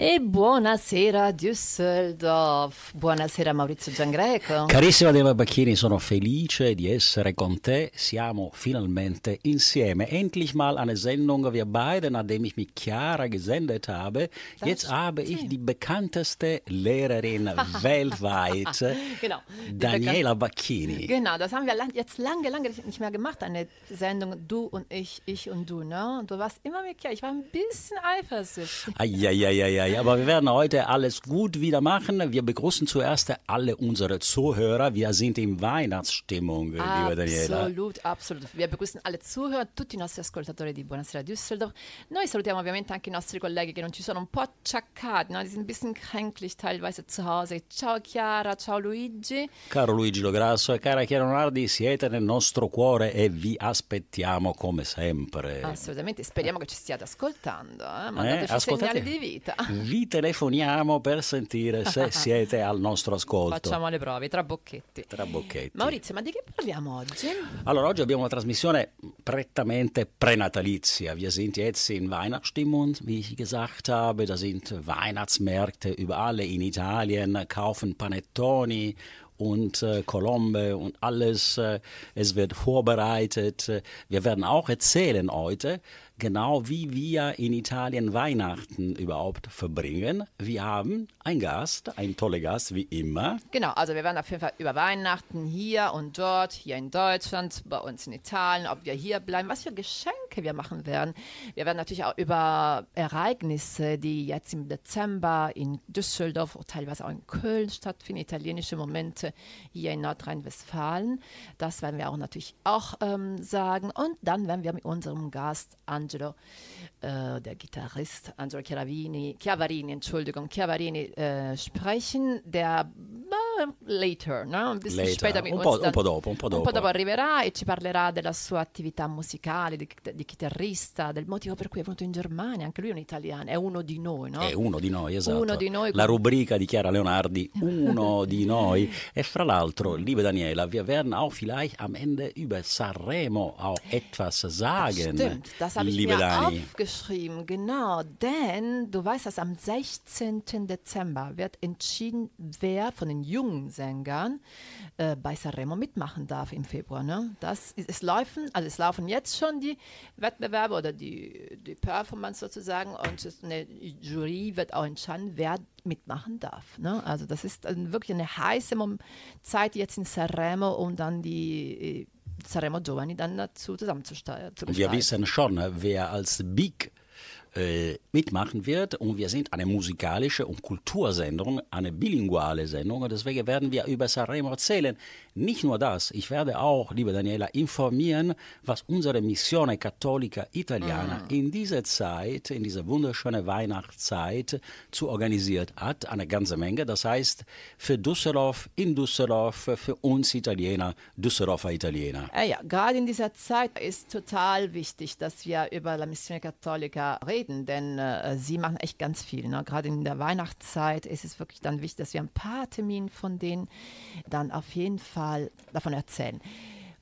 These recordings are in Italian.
E buonasera Düsseldorf, buonasera Maurizio Giangreco. Carissima Deva Bacchini, sono felice di essere con te. Siamo finalmente insieme. Endlich mal eine Sendung, wir beide, nachdem ich mich Chiara gesendet habe. Das Jetzt habe ich die bekannteste Lehrerin weltweit, genau, Daniela Bacchini. Genau, das haben wir jetzt lange, lange nicht mehr gemacht, eine Sendung Du und ich, ich und du. Ne? Und du warst immer mit Chiara. Ich war ein bisschen eifersüchtig. Eieieiei ja, aber wir werden heute alles gut wieder machen. Wir begrüßen zuerst alle unsere Zuhörer. Wir sind in Weihnachtsstimmung, liebe Daniela. Absolut, absolut. Wir begrüßen alle Zuhörer, tutti i nostri ascoltatori di Buonasera Düsseldorf. Noi salutiamo ovviamente anche i nostri colleghi che non ci sono un po' acciaccati, no? die sind ein bisschen kränklich teilweise zu Hause. Ciao Chiara, ciao Luigi. Caro Luigi Lograsso e cara Chiara Nardi, siete nel nostro cuore e vi aspettiamo come sempre. Assolutamente, speriamo che ci stiate ascoltando. Eh? Mandateci eh, segnali di vita vi telefoniamo per sentire se siete al nostro ascolto. Facciamo le prove, tra bocchetti. Tra bocchetti. Maurizio, ma di che parliamo oggi? Allora, oggi abbiamo una trasmissione prettamente prenatalizia. Wir sind jetzt in Weihnachtsstimmung, wie ich gesagt habe. Da sind Weihnachtsmärkte überall in Italien, kaufen Panettoni und äh, Colombe und alles. Äh, es wird vorbereitet. Wir werden auch erzählen heute, genau wie wir in Italien Weihnachten überhaupt verbringen. Wir haben einen Gast, einen tollen Gast wie immer. Genau, also wir werden auf jeden Fall über Weihnachten hier und dort, hier in Deutschland, bei uns in Italien, ob wir hier bleiben, was für Geschenke wir machen werden. Wir werden natürlich auch über Ereignisse, die jetzt im Dezember in Düsseldorf, teilweise auch in Köln stattfinden, italienische Momente hier in Nordrhein-Westfalen. Das werden wir auch natürlich auch ähm, sagen. Und dann werden wir mit unserem Gast an Angelo, äh, der Gitarrist Angelo Chiaravini, Chiavarini, Entschuldigung, Chiavarini äh, sprechen, der äh, later, no? later. un po', un po' dopo, un po' dopo. Un po' dopo arriverà e ci parlerà della sua attività musicale, di, di, chitarrista, del motivo per cui è venuto in Germania, anche lui è un italiano, è uno di noi, no? È uno di noi, esatto. Uno di noi. La rubrica di Chiara Leonardi, uno di noi. E fra l'altro, liebe Daniela, wir werden auch vielleicht am Ende über Sanremo auch etwas sagen. Das stimmt, das habe ich liebe mir Dani. aufgeschrieben, genau, denn du weißt, dass am 16. Dezember wird entschieden, wer von den jungen Sängern äh, bei Sanremo mitmachen darf im Februar. Ne? Das, es, laufen, also es laufen jetzt schon die Wettbewerbe oder die, die Performance sozusagen und eine Jury wird auch entscheiden, wer mitmachen darf. Ne? Also das ist wirklich eine heiße Zeit jetzt in Sanremo, um dann die saremo giovani dann dazu zusammenzusteuern. Wir wissen schon, wer als Big äh, mitmachen wird. Und wir sind eine musikalische und Kultursendung, eine bilinguale Sendung. Und deswegen werden wir über Sanremo erzählen. Nicht nur das, ich werde auch, liebe Daniela, informieren, was unsere Missione Cattolica Italiana mm. in dieser Zeit, in dieser wunderschönen Weihnachtszeit zu organisiert hat. Eine ganze Menge. Das heißt, für Düsseldorf, in Düsseldorf, für uns Italiener, Düsseldorfer Italiener. Ja, ja, gerade in dieser Zeit ist total wichtig, dass wir über la Missione Cattolica reden reden, denn äh, sie machen echt ganz viel. Ne? Gerade in der Weihnachtszeit ist es wirklich dann wichtig, dass wir ein paar Termine von denen dann auf jeden Fall davon erzählen.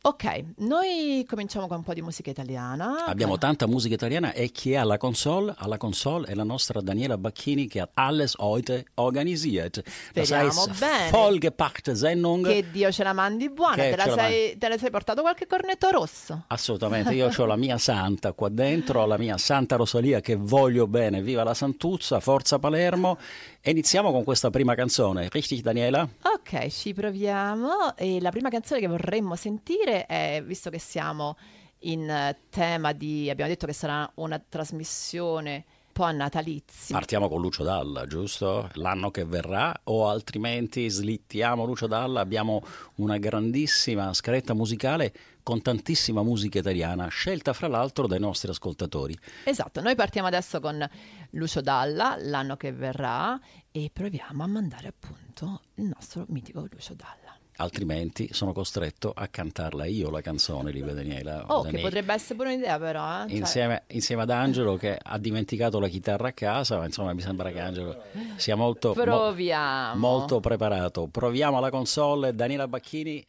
Ok, noi cominciamo con un po' di musica italiana. Abbiamo tanta musica italiana e chi è alla console? Alla console è la nostra Daniela Bacchini che hat alles heute organisiert. Speriamo das heißt, bene. vollgepackte Sendung. Che Dio ce la mandi buona. Te la, sei, te la, sei, portato qualche cornetto rosso? Assolutamente, io ho la mia santa qua dentro, la mia Santa Rosalia che voglio bene. Viva la Santuzza, forza Palermo. E iniziamo con questa prima canzone, richtig Daniela? Ok, ci proviamo. E la prima canzone che vorremmo sentire è, visto che siamo in eh, tema di, abbiamo detto che sarà una trasmissione po' natalizia. Partiamo con Lucio Dalla, giusto? L'anno che verrà o altrimenti slittiamo Lucio Dalla, abbiamo una grandissima scaletta musicale con tantissima musica italiana, scelta fra l'altro dai nostri ascoltatori. Esatto, noi partiamo adesso con Lucio Dalla, l'anno che verrà, e proviamo a mandare appunto il nostro mitico Lucio Dalla. Altrimenti sono costretto a cantarla io la canzone, Live Daniela. Oh, Daniela. che potrebbe essere pure un'idea però. Eh? Cioè... Insieme, insieme, ad Angelo che ha dimenticato la chitarra a casa, ma insomma mi sembra che Angelo sia molto, mo- molto preparato. Proviamo alla console, Daniela Bacchini.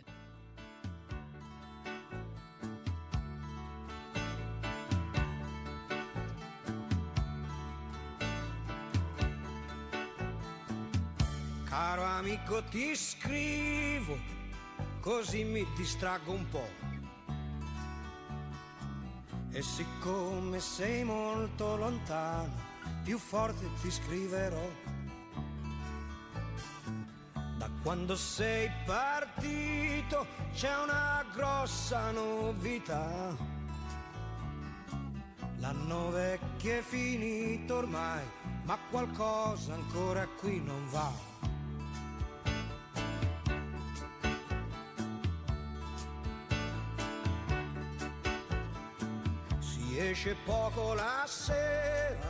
Caro amico ti scrivo, così mi distraggo un po'. E siccome sei molto lontano, più forte ti scriverò. Da quando sei partito c'è una grossa novità. L'anno vecchio è finito ormai, ma qualcosa ancora qui non va. Si esce poco la sera,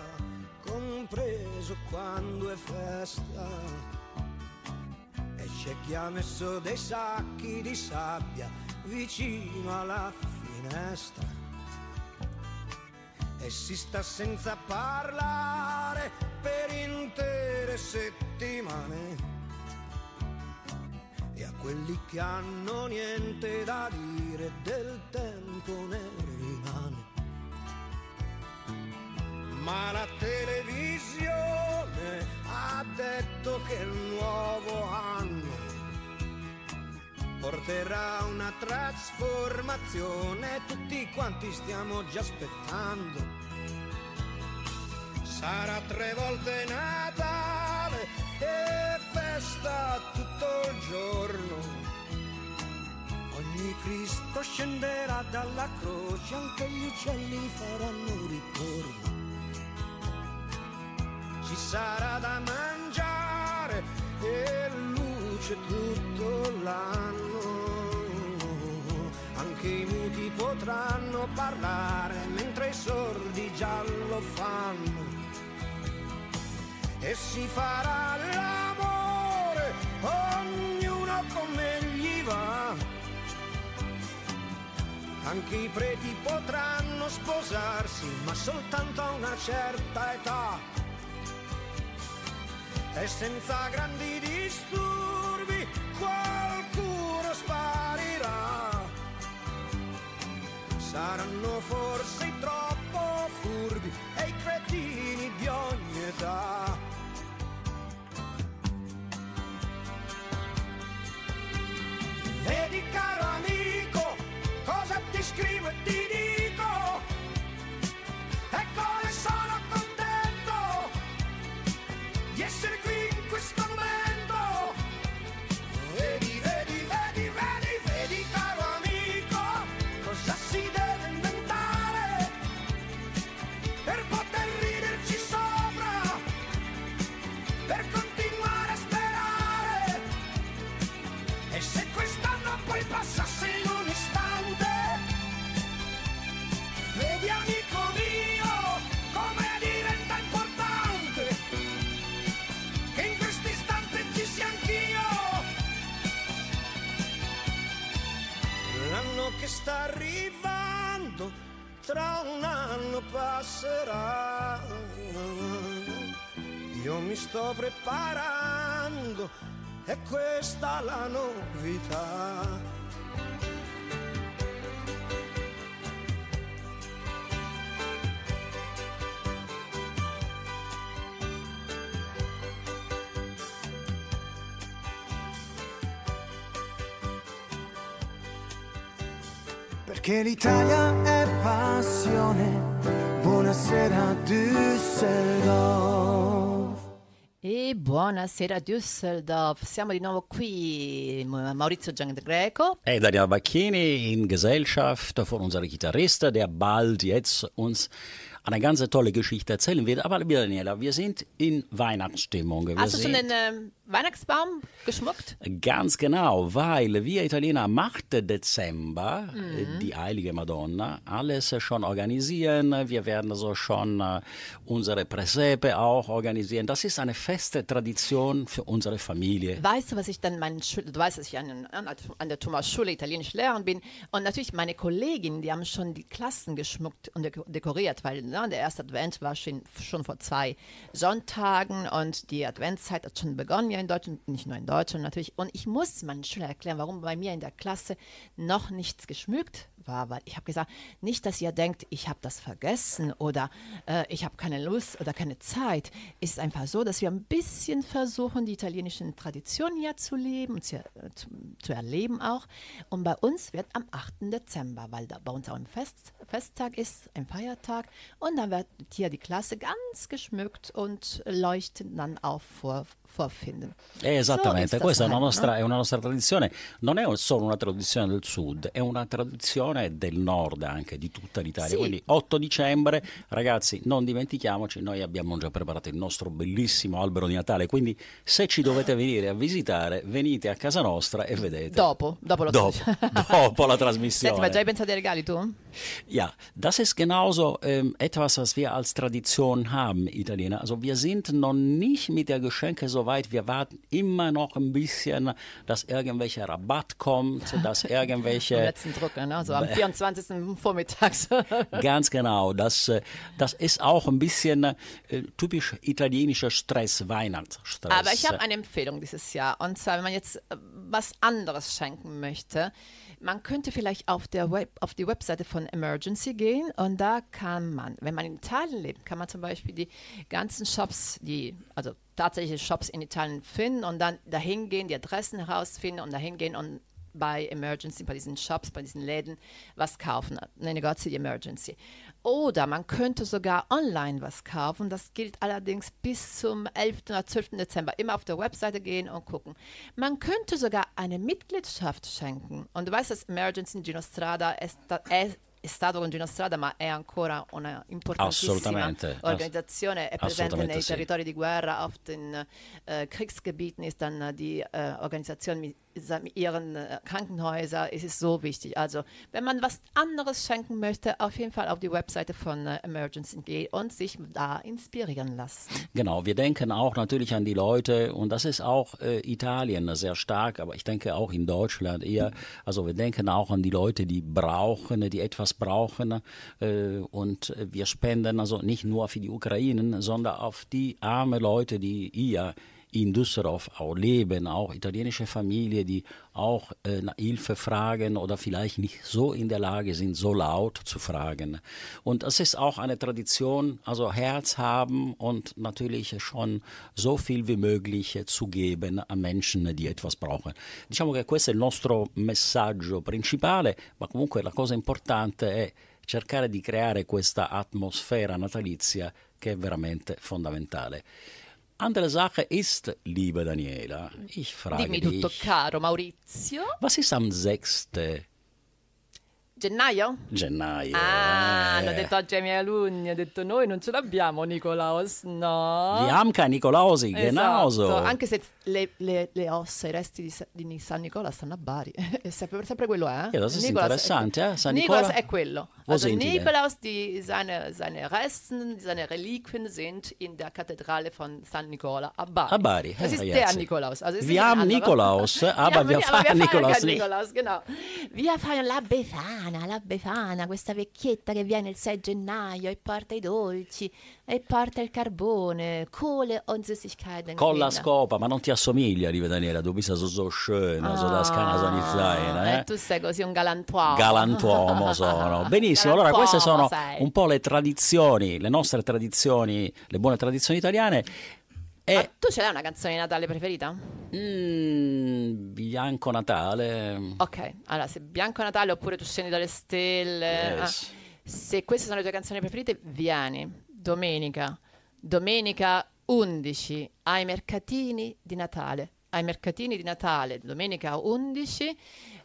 compreso quando è festa. E c'è chi ha messo dei sacchi di sabbia vicino alla finestra. E si sta senza parlare per intere settimane. E a quelli che hanno niente da dire del tempo ne rimane. Ma la televisione ha detto che il nuovo anno porterà una trasformazione, tutti quanti stiamo già aspettando. Sarà tre volte Natale e festa tutto il giorno. Ogni Cristo scenderà dalla croce, anche gli uccelli faranno ritorno. Sarà da mangiare e luce tutto l'anno. Anche i muti potranno parlare mentre i sordi già lo fanno. E si farà l'amore, ognuno come gli va. Anche i preti potranno sposarsi, ma soltanto a una certa età. E senza grandi disturbi qualcuno sparirà. Saranno forse troppo furbi Perché l'Italia è passione. Buonasera Düsseldorf. E buonasera Düsseldorf, siamo di nuovo qui, Maurizio Giangreco. Hey, Daniel Bacchini in Gesellschaft von unserem Gitarrist, der bald jetzt uns eine ganz tolle Geschichte erzählen wird. Aber liebe Daniela, wir sind in Weihnachtsstimmung. Wir Hast du schon den ähm, Weihnachtsbaum geschmuckt? Ganz genau, weil wir Italiener 8. Dezember Mhm. die Heilige Madonna alles schon organisieren. Wir werden so schon äh, unsere Presepe auch organisieren. Das ist eine feste Tradition für unsere Familie. Weißt du, was ich dann meinen Schül du weißt, dass ich an, an, an der Thomas Schule Italienisch Lehrerin bin und natürlich meine Kolleginnen, die haben schon die Klassen geschmückt und deko- dekoriert, weil ne, der erste Advent war schon, schon vor zwei Sonntagen und die Adventszeit hat schon begonnen ja in Deutschland, nicht nur in Deutschland natürlich. Und ich muss meinen Schülern erklären, warum bei mir in der Klasse noch nichts geschmückt war, weil ich habe gesagt, nicht, dass ihr denkt, ich habe das vergessen oder äh, ich habe keine Lust oder keine Zeit. Es ist einfach so, dass wir ein bisschen versuchen, die italienischen Traditionen hier zu leben und zu, zu, zu erleben auch. Und bei uns wird am 8. Dezember, weil da bei uns auch ein Fest, Festtag ist, ein Feiertag. Und dann wird hier die Klasse ganz geschmückt und leuchtet dann auf vor, vorfinden. Eh, Esattamente, So questa è una, nostra, no? è una nostra tradizione, non è solo una tradizione del sud, è una tradizione del nord anche, di tutta l'Italia. Sì. Quindi 8 dicembre, ragazzi, non dimentichiamoci, noi abbiamo già preparato il nostro bellissimo albero di Natale, quindi se ci dovete venire a visitare, venite a casa nostra e vedete. Dopo, dopo lo Dopo, dopo la Senti, trasmissione. ma già hai pensato ai regali tu? Ja, das ist genauso ähm, etwas, was wir als Tradition haben, Italiener. Also wir sind noch nicht mit der Geschenke so weit. Wir warten immer noch ein bisschen, dass irgendwelcher Rabatt kommt, dass Am irgendwelche... letzten Drucker, ne? so am 24. vormittags. Ganz genau, das, äh, das ist auch ein bisschen äh, typisch italienischer Stress, Weihnachtsstress. Aber ich habe eine Empfehlung dieses Jahr. Und zwar, wenn man jetzt äh, was anderes schenken möchte, man könnte vielleicht auf, der Web, auf die Webseite von Emergency gehen und da kann man, wenn man in Italien lebt, kann man zum Beispiel die ganzen Shops, die, also tatsächliche Shops in Italien finden und dann dahin gehen, die Adressen herausfinden und dahin gehen und bei Emergency, bei diesen Shops, bei diesen Läden was kaufen. Eine di Emergency. Oder man könnte sogar online was kaufen. Das gilt allerdings bis zum 11. oder 12. Dezember. Immer auf der Webseite gehen und gucken. Man könnte sogar eine Mitgliedschaft schenken. Und du weißt, dass Emergency in Ginostrada è, sta- è, stato con Ginostrada, ma è ancora una importantissima Organizzazione. È presente nei sì. territori di guerra, auf den äh, Kriegsgebieten ist dann äh, die äh, Organisation ihren äh, Krankenhäusern. Es so wichtig. Also, wenn man was anderes schenken möchte, auf jeden Fall auf die Webseite von äh, Emergency gehen und sich da inspirieren lassen. Genau, wir denken auch natürlich an die Leute und das ist auch äh, Italien sehr stark, aber ich denke auch in Deutschland eher. Also wir denken auch an die Leute, die brauchen, die etwas brauchen äh, und äh, wir spenden also nicht nur für die Ukrainen, sondern auf die arme Leute, die hier in Düsseldorf auch leben, auch italienische Familien, die auch äh, Hilfe fragen oder vielleicht nicht so in der Lage sind, so laut zu fragen. Und es ist auch eine Tradition, also Herz haben und natürlich schon so viel wie möglich zu geben an Menschen, die etwas brauchen. Diciamo che questo è il nostro messaggio principale, ma comunque la cosa importante è cercare di creare questa atmosfera natalizia che è veramente fondamentale. Andere Sache ist, liebe Daniela, ich frage Dimmi tutto, dich, caro Maurizio. was ist am 6. Gennaio? gennaio? Ah, eh? hanno detto oggi ai miei alunni, ha detto noi non ce l'abbiamo Nicolaus, no? Kein Nikolausi, genauso. Esatto, anche se le, le- le ossa, i resti di, di San Nicola stanno a Bari, è sempre, sempre quello è. Ja, das ist Nikolaus interessant, ja. San Nicola- è quello. Wo Also? Nikolaus, die, seine, seine Resten, seine Reliquien sind in der Kathedrale von San Nicola a Bari. A Bari, Das eh, ist der ragazzi. Nikolaus. Also ist Wir haben. Nikolaus, aber wir feiern Nikolaus nicht. Nikolaus, genau. Wir feiern la Befana, la Befana, questa vecchietta che viene il 6 gennaio e porta i dolci e porta il carbone, Kohle und Süßigkeiten. Con la scopa, ma non ti assomiglia, liebe Daniela, bist ja so, so das kann also nicht sein. Ah, Eh? E tu sei così un galantuomo. Galantuomo sono. Benissimo, allora queste sono sei. un po' le tradizioni, le nostre tradizioni, le buone tradizioni italiane. Ma E tu ce l'hai una canzone di Natale preferita? mm, Bianco Natale. Ok, allora se Bianco Natale oppure Tu scendi dalle stelle, Yes. ah, se queste sono le tue canzoni preferite, vieni domenica, domenica 11 ai mercatini di Natale. Ai mercatini di Natale, domenica 11,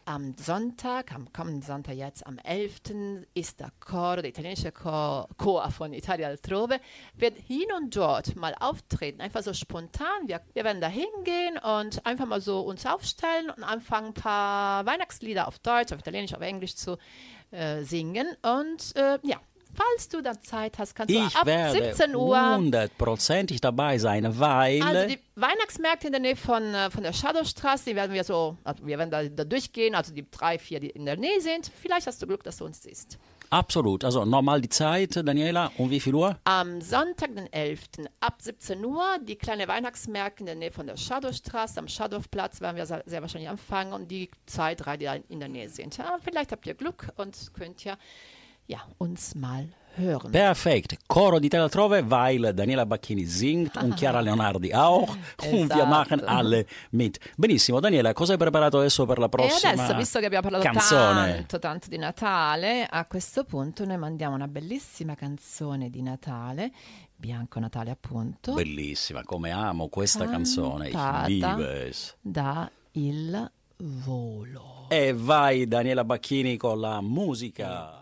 am Sonntag, am kommenden Sonntag jetzt, am 11. ist der Chor, der italienische Chor, Chor von Italia altrove, wird hin und dort mal auftreten, einfach so spontan. Wir, wir werden da hingehen und einfach mal so uns aufstellen und anfangen, ein paar Weihnachtslieder auf Deutsch, auf Italienisch, auf Englisch zu äh, singen. Und äh, ja, falls du da Zeit hast, kannst du Ich ab werde 17 Uhr hundertprozentig dabei sein, weil also die Weihnachtsmärkte in der Nähe von, äh, von der Shadowstraße, die werden wir so, also wir werden da, da durchgehen, also die drei, vier, die in der Nähe sind. Vielleicht hast du Glück, dass du uns siehst. Absolut. Also nochmal die Zeit, Daniela, um wie viel Uhr? Am Sonntag, den 11. ab 17 Uhr, die kleine Weihnachtsmärkte in der Nähe von der Schadowstraße, am Schadowplatz werden wir sehr wahrscheinlich anfangen und die zwei, drei, die da in der Nähe sind. Ja, vielleicht habt ihr Glück und könnt ja, ja uns mal hören. Perfekt. Coro di Tela Trove, weil Daniela Bacchini singt und Chiara Leonardi auch. Und wir Esatto. machen alle mit. Benissimo, Daniela, cosa hai preparato adesso per la E prossima adesso, visto che abbiamo parlato canzone? tanto, tanto di Natale, a questo punto noi mandiamo una bellissima canzone di Natale, Bianco Natale appunto, Bellissima, come amo questa canzone. Ich Cantata. liebe es. da Il Volo. E vai Daniela Bacchini con la musica.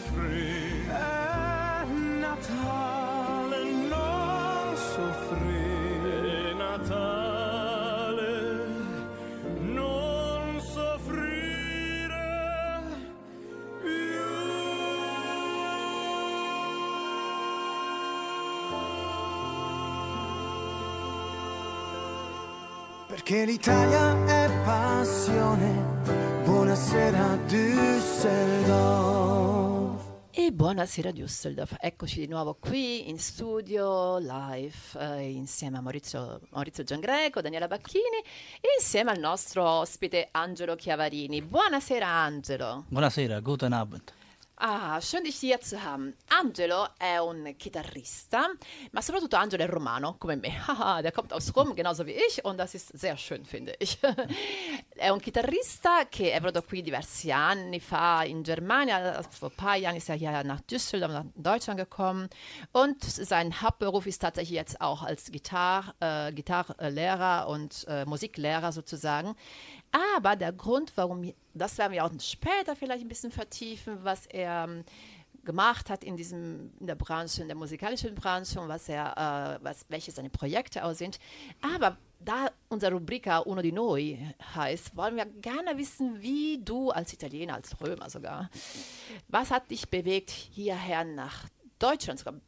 Soffrire è Natale non soffrire è Natale non soffrire Perché l'Italia è passione. Buonasera Düsseldorf. Buonasera Düsseldorf, eccoci di nuovo qui in studio, live, eh, insieme a Maurizio, Maurizio Giangreco, Daniela Bacchini e insieme al nostro ospite Angelo Chiavarini. Buonasera Angelo. Buonasera, guten Abend. Ah, schön dich hier zu haben. Angelo è un chitarrista, ma soprattutto Angelo è romano, come me. Haha, der kommt aus Rom, genauso wie ich, und das ist sehr schön, finde ich. è un chitarrista che è venuto qui diversi anni fa in Germania, vor ein paar Jahren ist er hier nach Düsseldorf, nach Deutschland gekommen und sein Hauptberuf ist tatsächlich jetzt auch als Gitar, äh, Gitarrlehrer und äh, Musiklehrer sozusagen. Aber der Grund, warum, das werden wir auch später vielleicht ein bisschen vertiefen, was er ähm, gemacht hat in diesem in der Branche, in der musikalischen Branche und was er, äh, was, welche seine Projekte auch sind. Aber da unsere Rubrik auch Uno di Noi heißt, wollen wir gerne wissen, wie du als Italiener, als Römer sogar, was hat dich bewegt, hierher nach Deutschland zu kommen?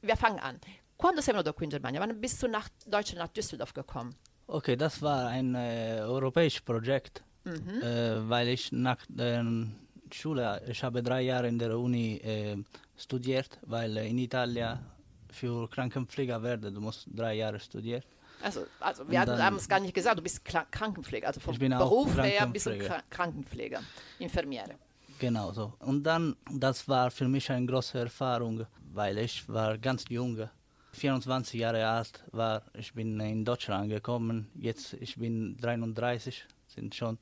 Wir fangen an. Quando sei venuto qui in Germania? Wann bist du nach Deutschland, nach Düsseldorf gekommen? Okay, das war ein äh, europäisches Projekt, Mhm. äh, weil ich nach der Schule, ich habe drei Jahre in der Uni äh, studiert, weil äh, in Italien für Krankenpfleger werden, du musst drei Jahre studieren. Also, also wir dann- haben es gar nicht gesagt, du bist Kla Krankenpfleger, also vom Beruf her bist du Krankenpfleger. Kra Krankenpfleger, Infermiere. Genau so. Und dann, das war für mich eine große Erfahrung, weil ich war ganz jung, 24 Jahre alt war. Ich bin in Deutschland angekommen. Jetzt ich bin 33, sind schon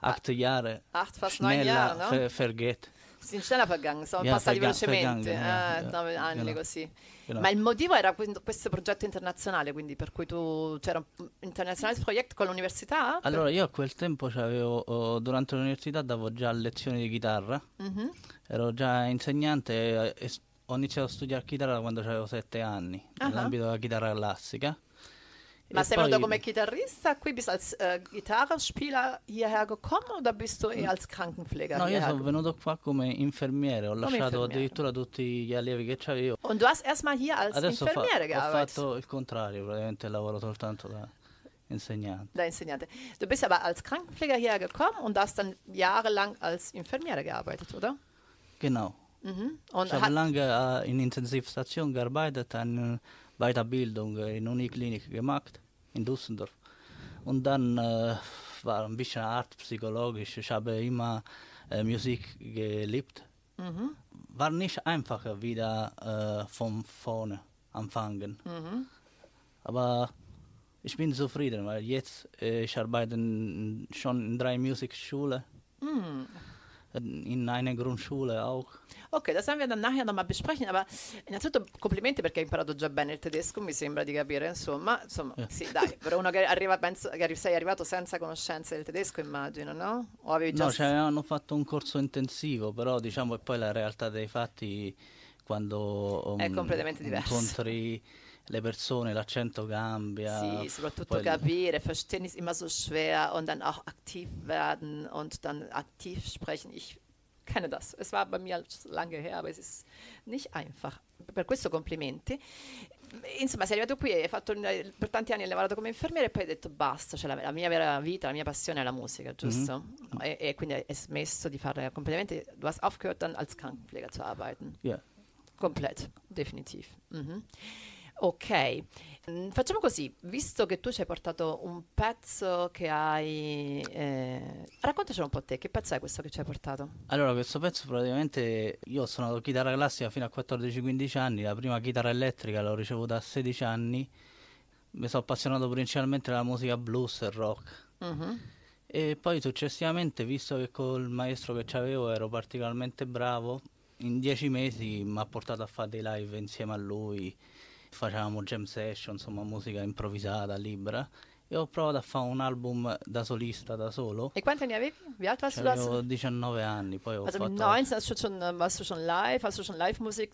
acht Jahre. Acht, fast neun Jahre, no? ver vergeht. Sono schneller vergangen, sono Ja, passati velocemente, ja, eh, ja, nove anni genau. così. Ma il motivo era questo progetto internazionale, quindi per cui tu c'era un internazionale project con l'università? Allora io a quel tempo c'avevo, oh, durante l'università davo già lezioni di chitarra, Mhm. ero già insegnante e, e ho iniziato a studiare chitarra quando avevo sette anni, Ah. nell'ambito della chitarra classica. Ma E sei venuto come chitarrista, qui bist als äh, Gitarrenspieler hierher gekommen oder bist du eher als Krankenpfleger No, io sono gekommen? venuto qua come infermiere, ho lasciato infermiere. addirittura tutti gli allievi che avevo. Und du hast erstmal hier als Adesso fa- Infermiere ho gearbeitet. fatto il contrario, praticamente lavoro soltanto da insegnante. Da Insegnante. Du bist aber als Krankenpfleger hierher gekommen und hast dann jahrelang als Infermiere gearbeitet, oder? Genau. Mhm. Ich habe lange äh, in Intensivstation gearbeitet, eine Weiterbildung in Uniklinik gemacht in Düsseldorf. Und dann äh, war ein bisschen artpsychologisch. Ich habe immer äh, Musik geliebt. Mhm. War nicht einfach wieder äh, von vorne anfangen. Mhm. Aber ich bin zufrieden, weil jetzt äh, ich arbeite schon in drei Musikschulen, Mhm. In einer Grundschule auch. Ok, das werden wir dann nachher nochmal besprechen, aber innanzitutto complimenti perché hai imparato già bene il tedesco, mi sembra di capire, insomma, insomma, Eh. sì, dai, per uno che arriva, penso che sei arrivato senza conoscenze del tedesco, immagino, no? O avevi già... No, ci avevano fatto un corso intensivo, però diciamo che poi la realtà dei fatti quando È um, completamente diversa. incontri le persone, l'accento cambia. Sì, soprattutto poi- capire, verstehen ist immer so schwer und dann auch aktiv werden und dann aktiv sprechen. Ich kenne das. Es war bei mir lange her, aber es ist nicht einfach. Per questo complimenti. Insomma, sei arrivato qui e hai fatto, per tanti anni hai lavorato come infermiere e poi hai detto basta, cioè la, la mia vera vita, la mia passione è la musica, giusto? E, e quindi hai smesso di fare complimenti. Du hast aufgehört dann als Krankenpfleger zu arbeiten. Ja. Komplett, definitiv. Mhm. Ok, Mm, facciamo così, visto che tu ci hai portato un pezzo che hai... Eh, raccontacelo un po' te, che pezzo è questo che ci hai portato? Allora, questo pezzo praticamente io ho suonato chitarra classica fino a 14-15 anni, la prima chitarra elettrica l'ho ricevuta a 16 anni, mi sono appassionato principalmente alla musica blues e rock. Mhm. E poi successivamente, visto che col maestro che avevo ero particolarmente bravo, in dieci mesi mi ha portato a fare dei live insieme a lui, facevamo jam session, insomma musica improvvisata, libera, e ho provato a fare un album da solista, da solo. E quanti anni avevi? Wie alt warst du? Cioè, da? avevo 19 anni, poi ho Also mit fatto... 19 hast du schon, warst du schon live, hast du schon Live-Musik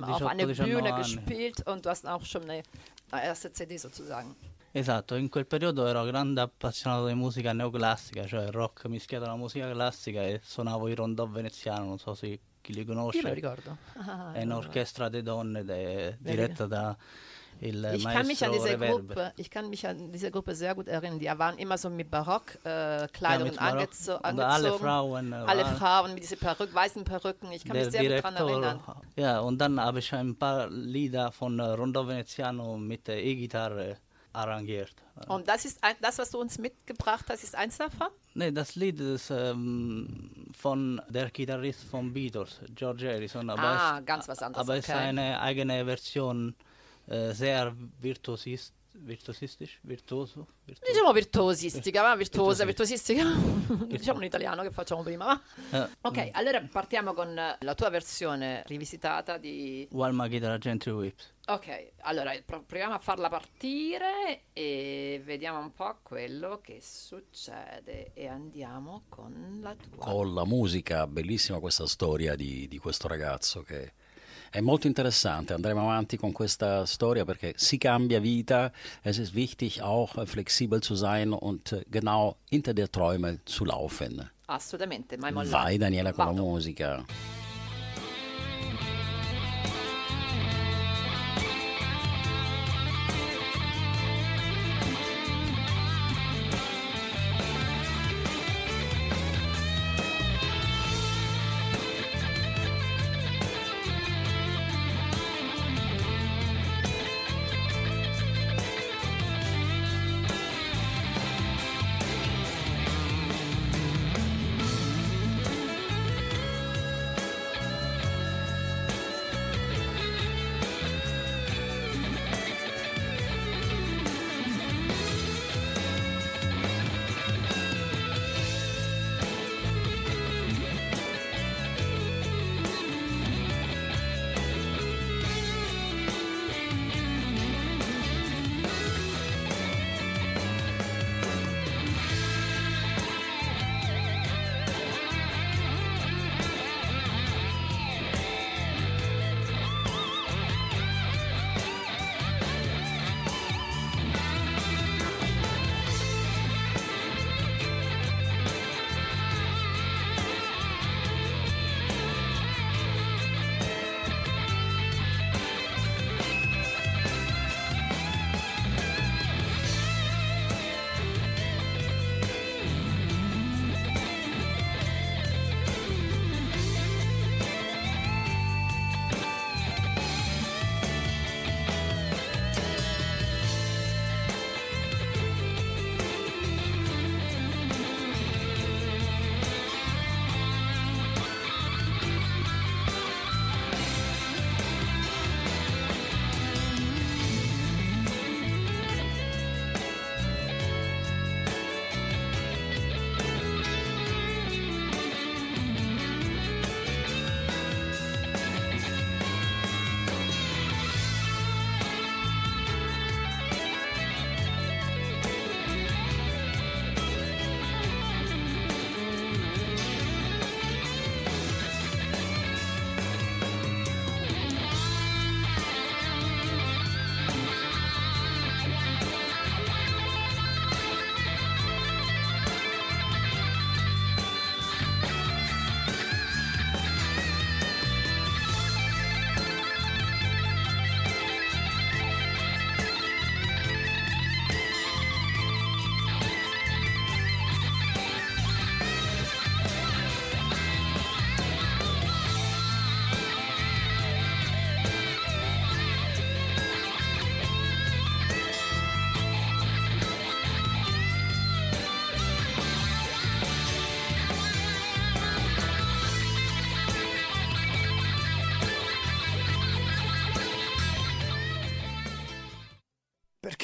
auf 18, einer 19 Bühne anni. gespielt und du hast auch schon eine, eine erste CD sozusagen. Esatto, in quel periodo ero grande appassionato di musica neoclassica, cioè rock mischiato alla musica classica e suonavo il rondò veneziano, non so se chi li Io me lo conosce. ricordo. Ah, È un'orchestra di donne de- diretta da il Ich kann mich an maestro diese. Gruppe, ich kann mich an diese Gruppe sehr gut erinnern. Die waren immer so mit Barockkleidungen äh, Kleidungen mit Barock- angezo alle angezogen. Frauen, äh, alle waren- Frauen mit diesen Perück, weißen Perücken. Ich kann mich sehr gut daran erinnern. Direktor, ja, und dann habe ich ein paar Lieder von Rondò Veneziano mit der E-Gitarre arrangiert. Und das ist ein, das, was du uns mitgebracht hast, ist eins davon? Nee, das Lied ist ähm, von der Gitarrist von Beatles, George Harrison. Aber Ah, es, ganz was anderes, Aber es ist okay. eine eigene Version, äh, sehr virtuosistisch. Virtuosistisch, virtuoso, virtuoso. Diciamo virtuosistica, va? Virtuosa, Virtuosi- virtuosistica. diciamo in italiano che facciamo prima, va? Eh, Ok, allora partiamo con la tua versione rivisitata di... Walma Guitar Gentry Whips. Ok, allora pro- proviamo a farla partire e vediamo un po' quello che succede e andiamo con la tua. Con la musica, bellissima questa storia di, di questo ragazzo che è molto interessante. Andremo avanti con questa storia perché si cambia vita. Es ist wichtig, auch flexibel zu sein und äh, genau hinter der Träume zu laufen. Assolutamente, mai mollare. Vai Daniela con la Vado. musica.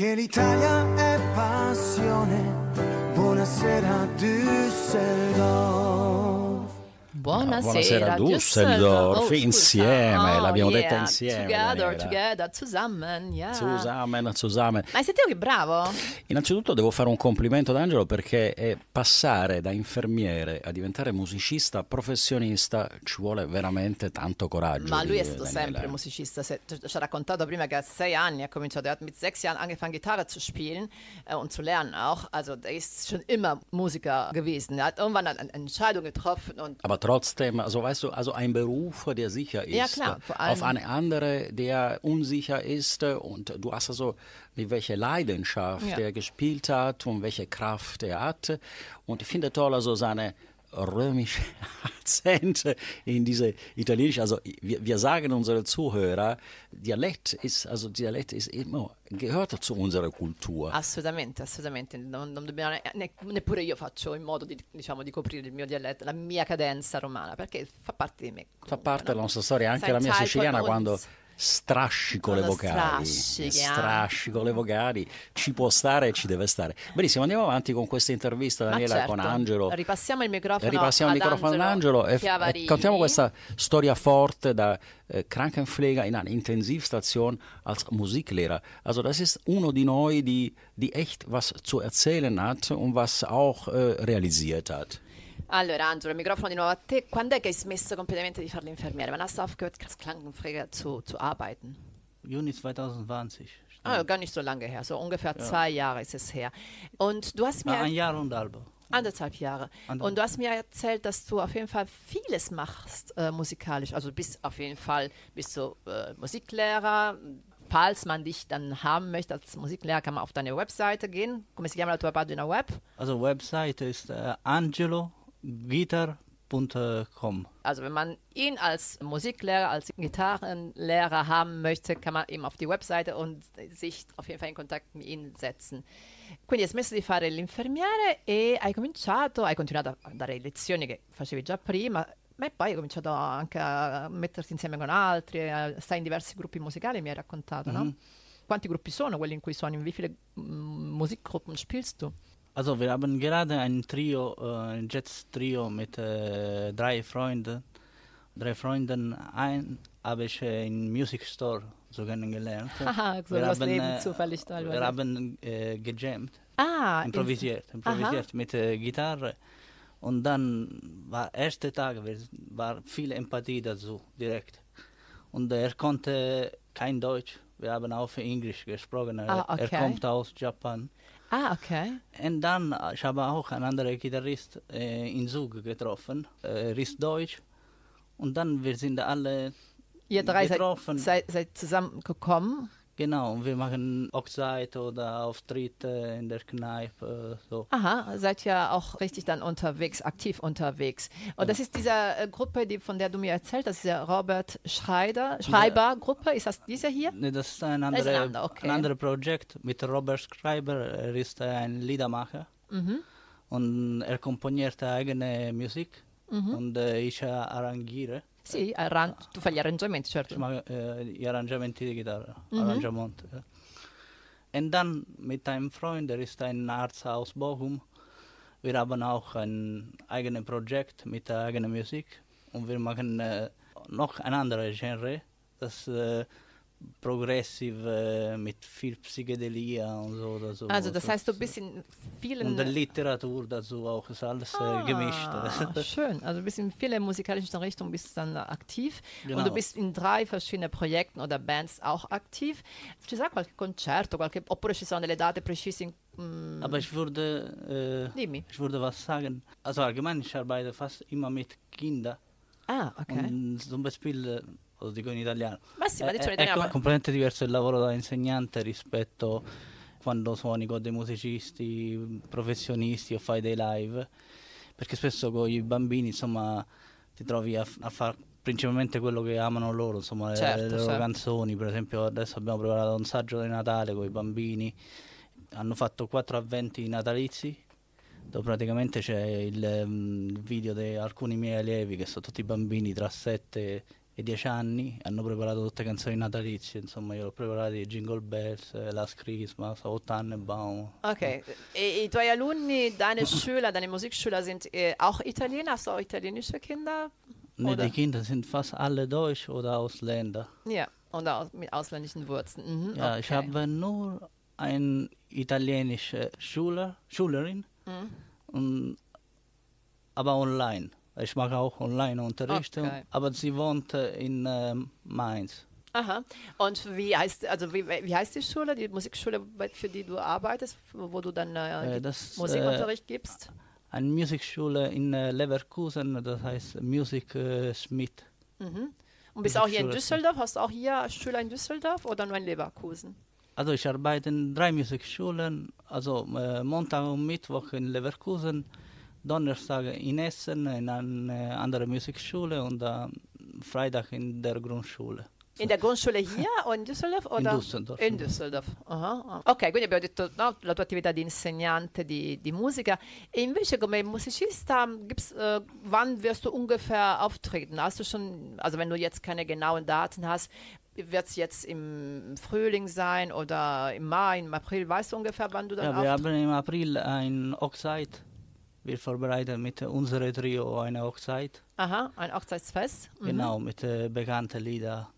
Perché l'Italia è passione. Buonasera Düsseldorf. Buonasera, Buonasera, Düsseldorf, Oh, insieme, Oh, l'abbiamo yeah. detta insieme, Together, together, zusammen, yeah. Zusammen, zusammen. Ma hai sentito che bravo? Innanzitutto devo fare un complimento ad Angelo perché passare da infermiere a diventare musicista professionista ci vuole veramente tanto coraggio. Ma lui è stato Daniela. sempre musicista. Se- Ci ha raccontato prima che a sei anni ha cominciato, er hat mit sechs Jahren angefangen Gitarre zu spielen äh, und zu lernen auch. Also der ist schon immer Musiker gewesen. Er hat irgendwann eine Entscheidung getroffen und Aber trotzdem, also weißt du, also ein Beruf, der sicher ist, Ja, klar, auf eine andere, der unsicher ist und du hast also mit welcher Leidenschaft Ja. er gespielt hat und welche Kraft er hatte und ich finde toll also seine römische Akzente in diese italienische, also wir, wir sagen unsere Zuhörer, Dialekt ist, also Dialekt ist immer, gehört zu unserer Kultur. assolutamente, assolutamente. Non, non dobbiamo, ne- ne- neppure io faccio in modo di, diciamo, di coprire il mio dialetto, la mia cadenza romana, perché fa parte di me. Fa comunque, parte no? della nostra storia, anche Sei la mia siciliana quando strascico le vocali. Strascico le vocali. Ci può stare e ci deve stare. Benissimo, andiamo avanti con questa intervista, Daniela, certo. con Angelo. Ripassiamo il microfono Ripassiamo il ad microfono ad Angelo Angelo e, e contiamo questa storia forte da äh, Krankenpfleger in einer Intensivstation als Musiklehrer. Also das ist uno di noi, die, die echt was zu erzählen hat und was auch äh, realisiert hat. Allora, Angelo, il microfono di nuovo a te. Quando è che hai smesso completamente di fare l'infermiere? Wann hast du aufgehört, als Krankenpfleger zu, zu arbeiten? Juni 2020. Ah, gar nicht so lange her, so ungefähr zwei Jahre ist es her. Und du hast mir Ah, ein Jahr und halb. anderthalb Jahre. Anderthalb. Und du hast mir erzählt, dass du auf jeden Fall vieles machst äh, musikalisch. Also du bist auf jeden Fall bist du äh, Musiklehrer. Falls man dich dann haben möchte als Musiklehrer, kann man auf deine Webseite gehen. Come si chiama la tua pagina web? Also Website ist äh, angelogitar.com. Also wenn man ihn als Musiklehrer, als Gitarrenlehrer haben möchte, kann man eben auf die Webseite und sich auf jeden Fall in Kontakt mit ihm setzen. Quindi hai smesso di fare l'infermiere e hai cominciato, hai continuato a dare lezioni che facevi già prima, ma poi hai cominciato anche a metterti insieme con altri, stai in diversi gruppi musicali, mi hai raccontato, no? Quanti gruppi sono quelli in cui suoni? In wie viele mm, Musikgruppen spielst du? Also wir haben gerade ein Trio, äh, ein Jazz-Trio mit äh, drei Freunden. Drei Freunden. Ein habe ich äh, im Music Store so kennengelernt. Haha, so wir haben, Leben äh, zufällig teilweise. wir haben äh, gejammt, ah, improvisiert, improvisiert mit äh, Gitarre. Und dann war erster Tag, wir, war viel Empathie dazu, direkt. Und er konnte kein Deutsch. Wir haben auf Englisch gesprochen. Er, Ah, er okay. kommt aus Japan. Ah, okay. Und dann, äh, ich habe auch einen anderen Gitarrist äh, in Zug getroffen. Äh, Er ist Deutsch. Und dann, wir sind alle, Ihr drei seid, getroffen. seid, seid zusammengekommen. Genau, wir machen Oxide oder Auftritte in der Kneipe. So. Aha, seid ja auch richtig dann unterwegs, aktiv unterwegs. Und das ist diese äh, Gruppe, die, von der du mir erzählt hast, diese Robert Schreider, Schreiber-Gruppe. Ist das diese hier? Nee, Das ist ein anderes okay. ein anderes Projekt mit Robert Schreiber. Er ist ein Liedermacher. Mhm. Und er komponiert eigene Musik. Mhm. Und äh, ich äh, arrangiere. Sì, arran- tu fai gli arrangiamenti, certo. Ich mache äh, die Arrangementi di Gitarre, Mhm. Arrangement. Ja. Und dann mit einem Freund, der ist ein Arzt aus Bochum. Wir haben auch ein eigenes Projekt mit der eigenen Musik und wir machen äh, noch ein anderes Genre, das äh, progressiv äh, mit viel Psychedelia und so. Oder so Also das heißt, du bist in vielen... Und der Literatur dazu auch, ist alles Ah, äh, gemischt. schön. Also du bist in vielen musikalischen Richtungen bist dann aktiv und Genau. du bist in drei verschiedenen Projekten oder Bands auch aktiv. Ci sarà qualche concerto, qualche... oppure ci sono delle date precise in... mm, Aber ich würde, äh, ich würde was sagen. Also allgemein, ich arbeite fast immer mit Kindern. Ah, ok. Und zum Beispiel, eh, lo dico in italiano, Ma sì, ma è, dicelo in è italiano. co- completamente diverso il lavoro da insegnante rispetto quando suoni con dei musicisti professionisti o fai dei live, perché spesso con i bambini, insomma, ti trovi a, a fare principalmente quello che amano loro, insomma, le- Certo, le, loro certo. canzoni, per esempio adesso abbiamo preparato un saggio di Natale con i bambini, hanno fatto quattro avventi natalizi dove praticamente c'è il mm, video di alcuni miei allievi che sono tutti bambini tra 7 e 10 anni, hanno preparato tutte canzoni natalizie, insomma io ho preparato Jingle Bells, eh, Last Christmas, Tannenbaum. Okay. E, I tuoi alunni, deine Schüler, deine Musikschüler sind äh, auch Italiener? Hast du auch italienische Kinder? Ne, die Kinder sind fast alle Deutsch oder Ausländer. Ja, und aus, mit ausländischen Wurzeln. Mhm, Ja, ich okay. habe nur eine italienische Schüler, Schülerin, Mhm. und, aber online. Ich mache auch online Unterricht, Okay. aber sie wohnt äh, in ähm, Mainz. Aha. Und wie heißt, also wie, wie heißt die Schule, die Musikschule, für die du arbeitest, wo du dann äh, Äh, das, Musikunterricht gibst? Eine Musikschule in äh, Leverkusen, das heißt Music äh, Smith. Mhm. Und bist auch hier in. Düsseldorf? Hast du auch hier Schüler in Düsseldorf oder nur in Leverkusen? Also ich arbeite in drei Musikschulen, also äh, Montag und Mittwoch in Leverkusen, Donnerstag in Essen in eine andere Musikschule und äh, Freitag in der Grundschule. In der Grundschule hier o in Düsseldorf? Oder? Düsseldorf. In Düsseldorf. Ah, ah. Ok, quindi abbiamo detto no, la tua attività di insegnante di, di musica. E invece come Musicista, gibt's, äh, wann wirst du ungefähr auftreten? Hast du schon, also wenn du jetzt keine genauen Daten hast, wird es jetzt im Frühling sein oder im Mai, im April? Weißt du ungefähr, wann du dann Ja, wir haben im April ein Hochzeit. Wir vorbereiten mit unserem Trio eine Hochzeit. Aha, ein Hochzeitsfest. Mhm. Genau, mit äh, bekannten Liedern.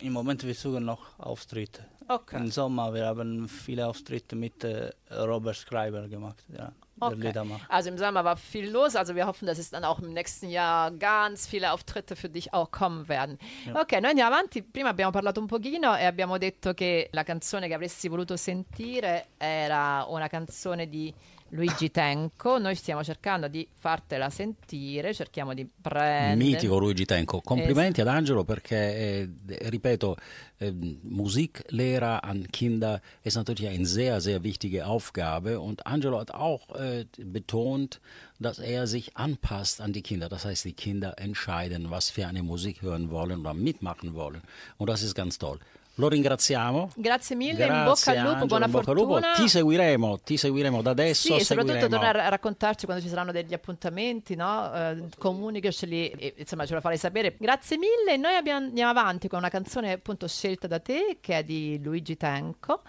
Im Moment wir suchen noch Auftritte. Okay. Im Sommer wir haben viele Auftritte mit äh, Robert Schreiber gemacht. Ja, Okay. Also im Sommer war viel los, also wir hoffen, dass es dann auch im nächsten Jahr ganz viele Auftritte für dich auch kommen werden. Ok, noi andiamo avanti. Prima abbiamo parlato un pochino e abbiamo detto che la canzone che avresti voluto sentire era una canzone di Luigi Tenco. Noi stiamo cercando di fartela sentire, cerchiamo di prendere... Mitico Luigi Tenco. Complimenti ad Angelo perché, eh, ripeto, äh, Musiklehrer an Kinder ist natürlich eine sehr, sehr wichtige Aufgabe. Und Angelo hat auch äh, betont, dass er sich anpasst an die Kinder. Das heißt, die Kinder entscheiden, was für eine Musik hören wollen oder mitmachen wollen. Und das ist ganz toll. Lo ringraziamo. Grazie mille, in bocca Grazie, al lupo, Angelo, buona al lupo. fortuna. Ti seguiremo, ti seguiremo da adesso. Sì, e soprattutto seguiremo- tornare a raccontarci quando ci saranno degli appuntamenti, no? Eh, comunicaceli, e, insomma ce lo farai sapere. Grazie mille, noi abbiamo- andiamo avanti con una canzone appunto scelta da te che è di Luigi Tenco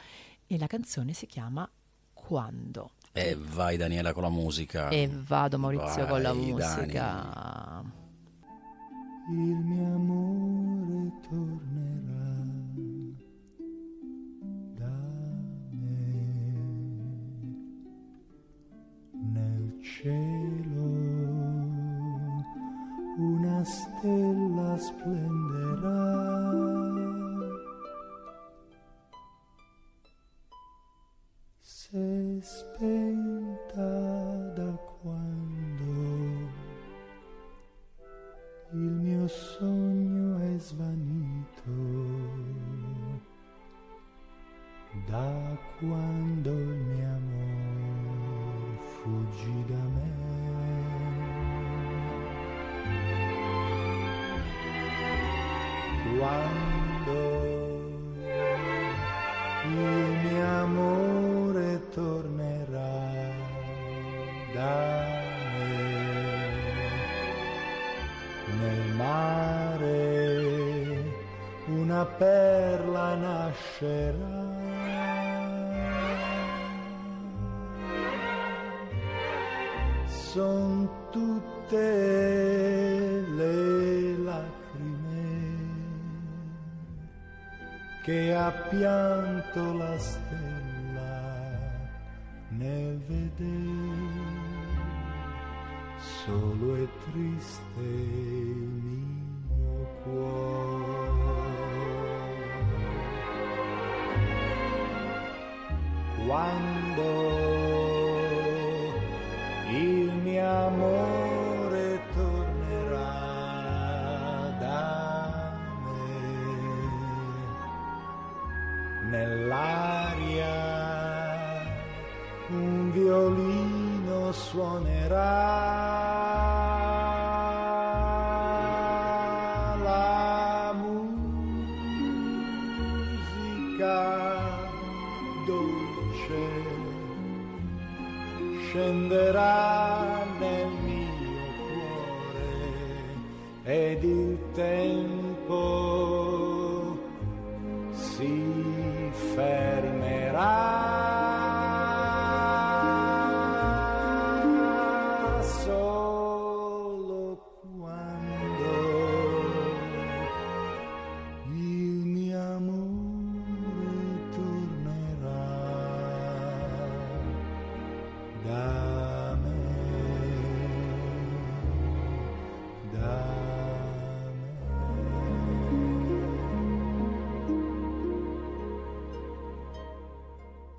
e la canzone si chiama Quando. E vai Daniela con la musica. E vado Maurizio con la Vai, musica. il mio amore tornerà cielo una stella splenderà. Se spenta da quando il mio sogno è svanito da quando perla nascerà. Son tutte le lacrime che ha pianto la stella nel vedere solo e triste il mio cuore. One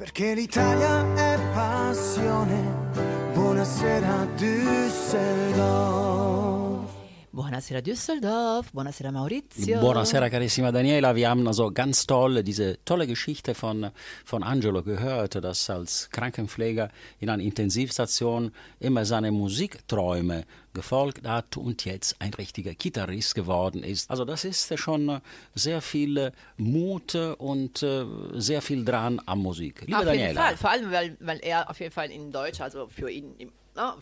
Perché l'Italia è passione. Buonasera Düsseldorf. Buonasera Düsseldorf, buonasera Maurizio. Buonasera, carissima Daniela. Wir haben also ganz toll diese tolle Geschichte von, von Angelo gehört, dass als Krankenpfleger in einer Intensivstation immer seine Musikträume gefolgt hat und jetzt ein richtiger Gitarrist geworden ist. Also das ist schon sehr viel Mut und äh, sehr viel dran am Musik. Liebe Auf jeden Daniela. Fall, vor allem, weil, weil er auf jeden Fall in Deutsch, also für ihn, im, na,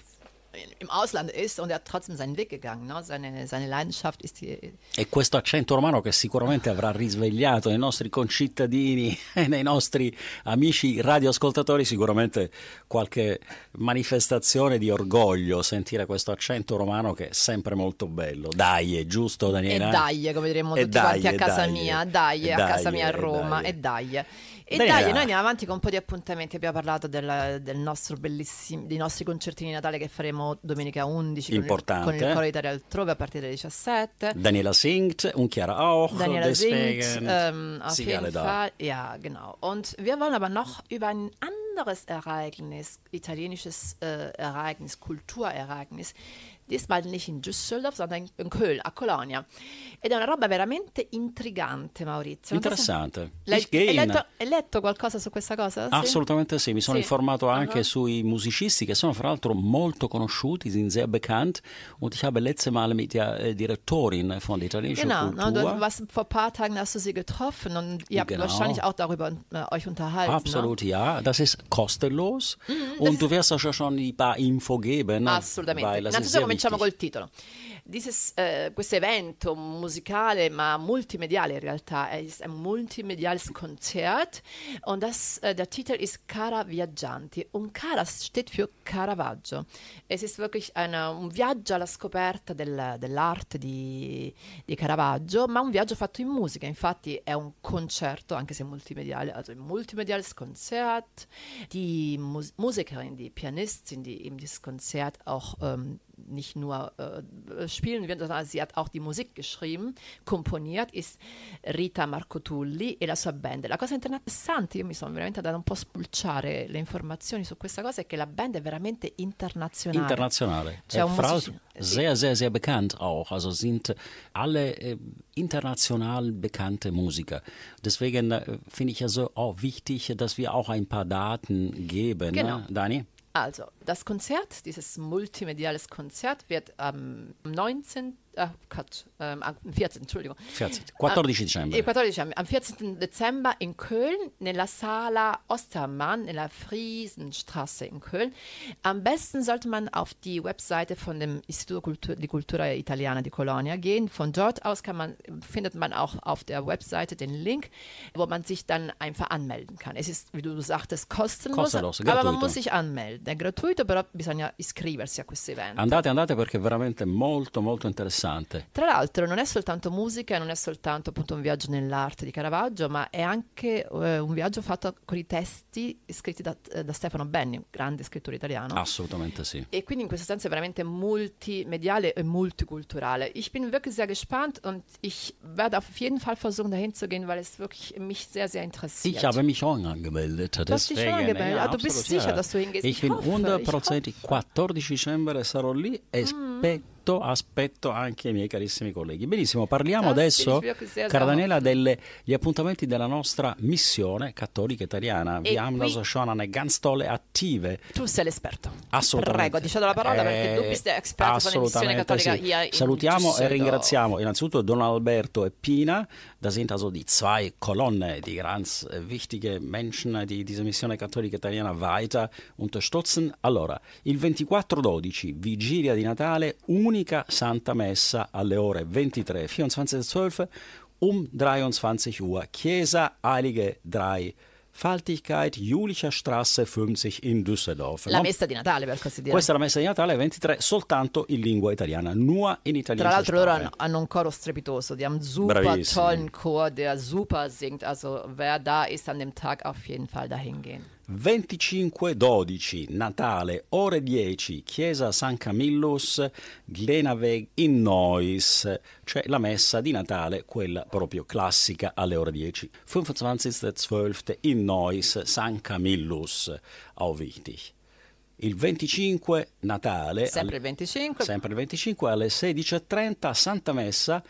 im Ausland ist und er hat trotzdem seinen Weg gegangen. Ne? Seine, seine Leidenschaft ist die. E questo accento romano che sicuramente avrà risvegliato nei nostri concittadini e nei nostri amici radioascoltatori sicuramente qualche manifestazione di orgoglio sentire questo accento romano che è sempre molto bello. Dai, è giusto E Daniela? dai, come diremmo E tutti dai, quanti a e casa dai, mia, e dai, a casa mia a e Roma, e dai. E Daniela. dai, noi andiamo avanti con un po' di appuntamenti. Abbiamo parlato del, del nostro bellissimo, dei nostri concertini di Natale che faremo domenica 11 con il, Importante. con il Coro Italia altrove a partire dalle 17. Daniela singt und Chiara auch. Daniela singt, ähm, auf sind jeden alle da. Fall. Ja, genau. Und wir wollen aber noch über ein anderes Ereignis, italienisches äh, Ereignis, Kulturereignis, diesmal nicht in Düsseldorf, sondern in Köln, a Colonia. Ed è una roba veramente intrigante, Maurizio. Interessante. Lei- hai, letto, hai letto qualcosa su questa cosa? Sì? Assolutamente sì, mi sono Sì. informato anche Aha. sui musicisti che sono fra l'altro molto conosciuti, sind sehr bekannt und ich habe letzte Mal mit der äh, Direktorin von der italienischen Genau, ne, Kultur du, was, vor ein paar Tagen hast du sie getroffen und ihr habt Genau. wahrscheinlich auch darüber äh, euch unterhalten. Absolut, ja. Das ist kostenlos Mhm, und du wirst auch schon ein paar Info geben. No? Assolutamente. Weil das ist sehr cominciamo col titolo. Dieses, eh, questo evento musicale, ma multimediale in realtà, è ist ein multimediales Konzert und das, äh, der Titel ist Cara Viaggianti und Cara steht für Caravaggio. Es ist wirklich eine, un viaggio alla scoperta del- dell'arte di, di Caravaggio, ma un viaggio fatto in musica, infatti è un concerto, anche se multimediale, also ein multimediales Konzert. Die Mus Musikerin, die Pianistin, die eben dieses Konzert auch ähm, nicht nur äh, spielen wird, sondern sie hat auch die Musik geschrieben, komponiert, ist Rita Marcotulli e la sua band. La cosa interessante, io mi sono veramente andata un po' a spulciare le informazioni su questa cosa, è che la band è veramente internazionale. Internationale. C'è Äh, un Frau, sehr, sehr, sehr bekannt auch. Also sind alle äh, international bekannte Musiker. Deswegen äh, finde ich also auch wichtig, dass wir auch ein paar Daten geben. Genau. Ne? Dani? Also, das Konzert, dieses multimediales Konzert wird am 19. Ah, Quatsch, ähm, am 14. Entschuldigung. 14, 14 Am- dicembre. 14 dicembre, am 14. December in Köln, nella Sala Ostermann, nella Friesenstraße in Köln. Am besten sollte man auf die Webseite von dem Istituto Cultu di Cultura Italiana di Colonia gehen. Von dort aus man, findet man auch auf der Webseite den Link, wo man sich dann einfach anmelden kann. Es ist, wie du sagtest, kostenlos, Kostenlos, aber man muss sich anmelden. È gratuito, però bisogna iscriversi a questo evento. Andate, andate perché è veramente molto, molto interessante. Tra l'altro non è soltanto musica, non è soltanto appunto un viaggio nell'arte di Caravaggio, ma è anche eh, un viaggio fatto con i testi scritti da, eh, da Stefano Benni, un grande scrittore italiano. Assolutamente sì. E quindi in questo senso è veramente multimediale e multikulturale. Ich bin wirklich sehr gespannt und ich werde auf jeden Fall versuchen, dahin zu gehen, weil es wirklich mich sehr, sehr interessiert. Ich habe mich auch angemeldet. Du hast dich schon angemeldet? ja, Ah, du bist sicher, dass du hingehst? Ich Ich bin hoffe, 100% hoffe. 14 dicembre sarò lì e aspetto, aspetto anche i miei carissimi colleghi. Benissimo, parliamo adesso, cara Daniela, degli appuntamenti della nostra missione cattolica italiana. E also schon eine ganz tolle aktive Tu sei l'esperto. Assolutamente. Prego, dicendo la parola perché tu Eh, bist der Experte von der Missione Cattolica sì. Salutiamo e ringraziamo innanzitutto Don Alberto e Pina. Das sind also die zwei Kolonne, die ganz äh, wichtige Menschen, die diese Missione Cattolica Italiana weiter unterstützen. Allora, il 24-12, vigilia di Natale, unica Santa Messa alle ore 23, 24.12 um 23 Uhr. Chiesa Heilige Drei. Faltigkeit, Julicher Straße 50 in Düsseldorf. La no? messa di Natale, per così dire. Questa è la messa di Natale 23 soltanto in lingua italiana, nur in Tra l'altro loro hanno, italiano. hanno un coro strepitoso, die haben super tollen Chor, der super singt. Also wer da ist an dem Tag, auf jeden Fall dahin gehen. 25-12 Natale, ore 10, chiesa San Camillus, Glenaveg in Nois, cioè la messa di Natale, quella proprio classica alle ore 10. 25-12 in Nois, San Camillus, auch wichtig. Il 25 Natale, Sempre alle- il 25. sempre il 25 alle 16.30 Santa Messa,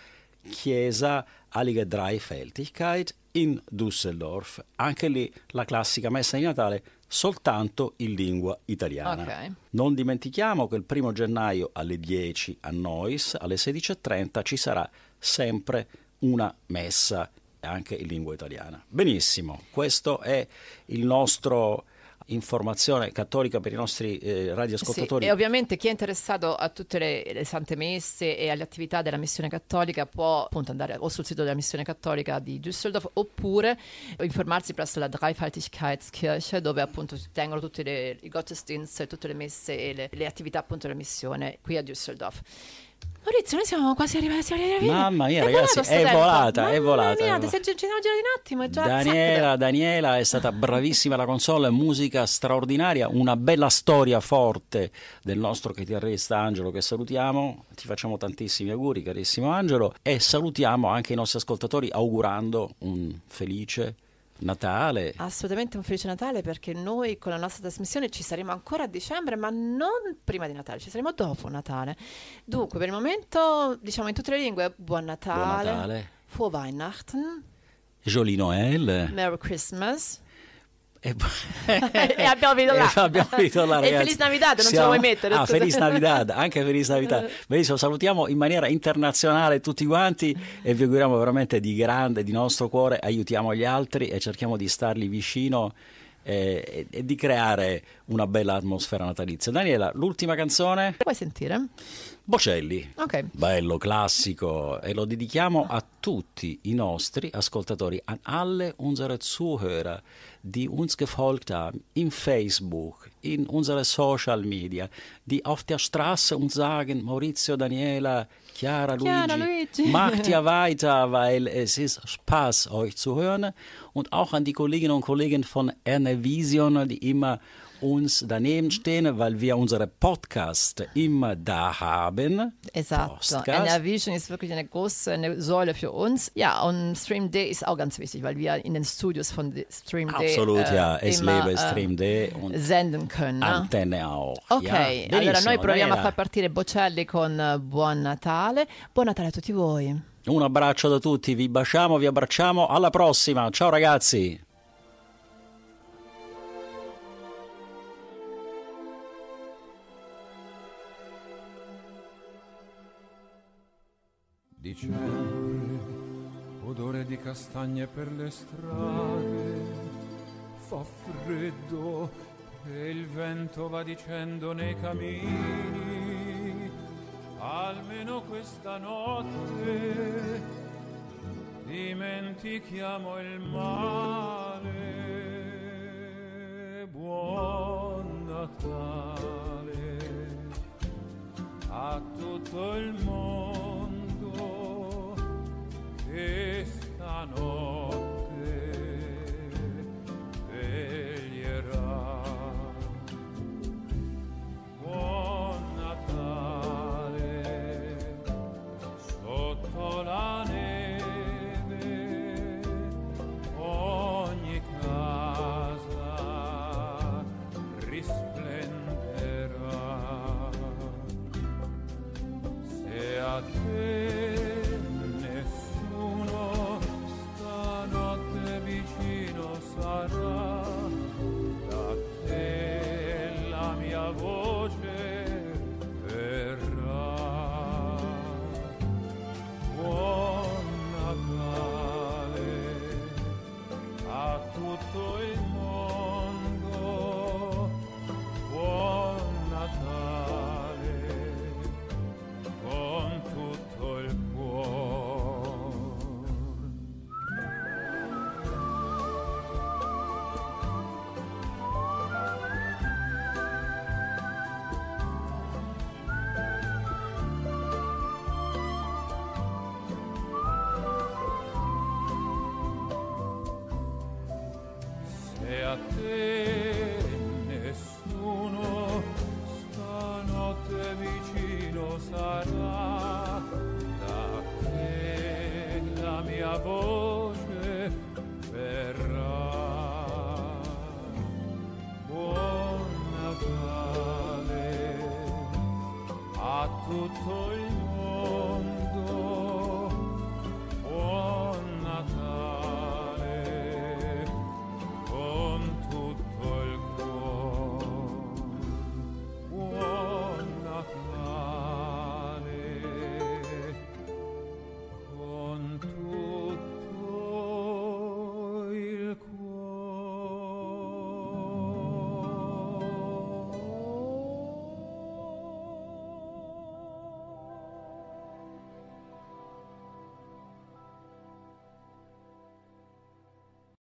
chiesa Heilige Dreifältigkeit in Düsseldorf. Anche lì la classica messa di Natale soltanto in lingua italiana. Ok. Non dimentichiamo che il primo gennaio alle 10 a Nois, alle 16.30 ci sarà sempre una messa anche in lingua italiana. Benissimo, questo è il nostro informazione cattolica per i nostri eh, radioascoltatori. Sì, e ovviamente chi è interessato a tutte le, le sante messe e alle attività della missione cattolica può appunto andare o sul sito della missione cattolica di Düsseldorf oppure informarsi presso la Dreifaltigkeitskirche dove appunto si tengono tutti i Gottesdienst, tutte le messe e le, le attività appunto della missione qui a Düsseldorf. Maurizio, noi siamo quasi arrivati. Siamo arrivati. Mamma mia, È ragazzi, è volata, è volata, Mia, ti sei- ci siamo girati un attimo. È già Daniela, Daniela è stata bravissima alla console, musica straordinaria, una bella storia forte del nostro chitarrista Angelo che salutiamo, ti facciamo tantissimi auguri carissimo Angelo e salutiamo anche i nostri ascoltatori augurando un felice Natale. Assolutamente un felice Natale perché noi con la nostra trasmissione ci saremo ancora a dicembre, ma non prima di Natale, ci saremo dopo Natale. Dunque, per il momento, diciamo in tutte le lingue, buon Natale, Buon Natale. Frohe Weihnachten, Jolie Noël. Merry Christmas. E, e abbiamo finito là. E abbiamo finito là, E. Feliz Navidad, non ce lo Siamo- vuoi mettere? Ah, scusa. Feliz Navidad, anche Feliz Navidad. Benissimo, salutiamo in maniera internazionale tutti quanti e vi auguriamo veramente di grande, di nostro cuore, aiutiamo gli altri e cerchiamo di starli vicino eh, e, e di creare una bella atmosfera natalizia. Daniela, l'ultima canzone? Vuoi sentire? Bocelli. Ok. Bello, classico e lo dedichiamo a tutti i nostri ascoltatori, an alle unsere Zuhörer, die uns gefolgt haben, in Facebook, in unsere Social Media, die auf der Straße uns sagen, Maurizio, Daniela, Chiara, Luigi, Chiara, Luigi. macht ja weiter, weil es ist Spaß, euch zu hören. Und auch an die Kolleginnen und Kollegen von Erne Vision, die immer uns daneben stehen, weil wir unsere Podcast immer da haben. Esatto. Podcast. Enervision ist wirklich eine große eine Säule für uns. Ja, und Stream Day ist auch ganz wichtig, weil wir in den Studios von Stream Day Absolut, äh, ja. Es lebe äh, Stream Day und senden können. ne? Antenne auch. Ok, ja. allora noi proviamo a far partire Bocelli con eh, Buon Natale. Buon Natale a tutti voi. Un abbraccio da tutti, vi baciamo, vi abbracciamo, alla prossima, ciao ragazzi! Dicembre, odore di castagne per le strade, fa freddo e il vento va dicendo nei camini, almeno questa notte dimentichiamo il male. Buon Natale a tutto il mondo esta noche.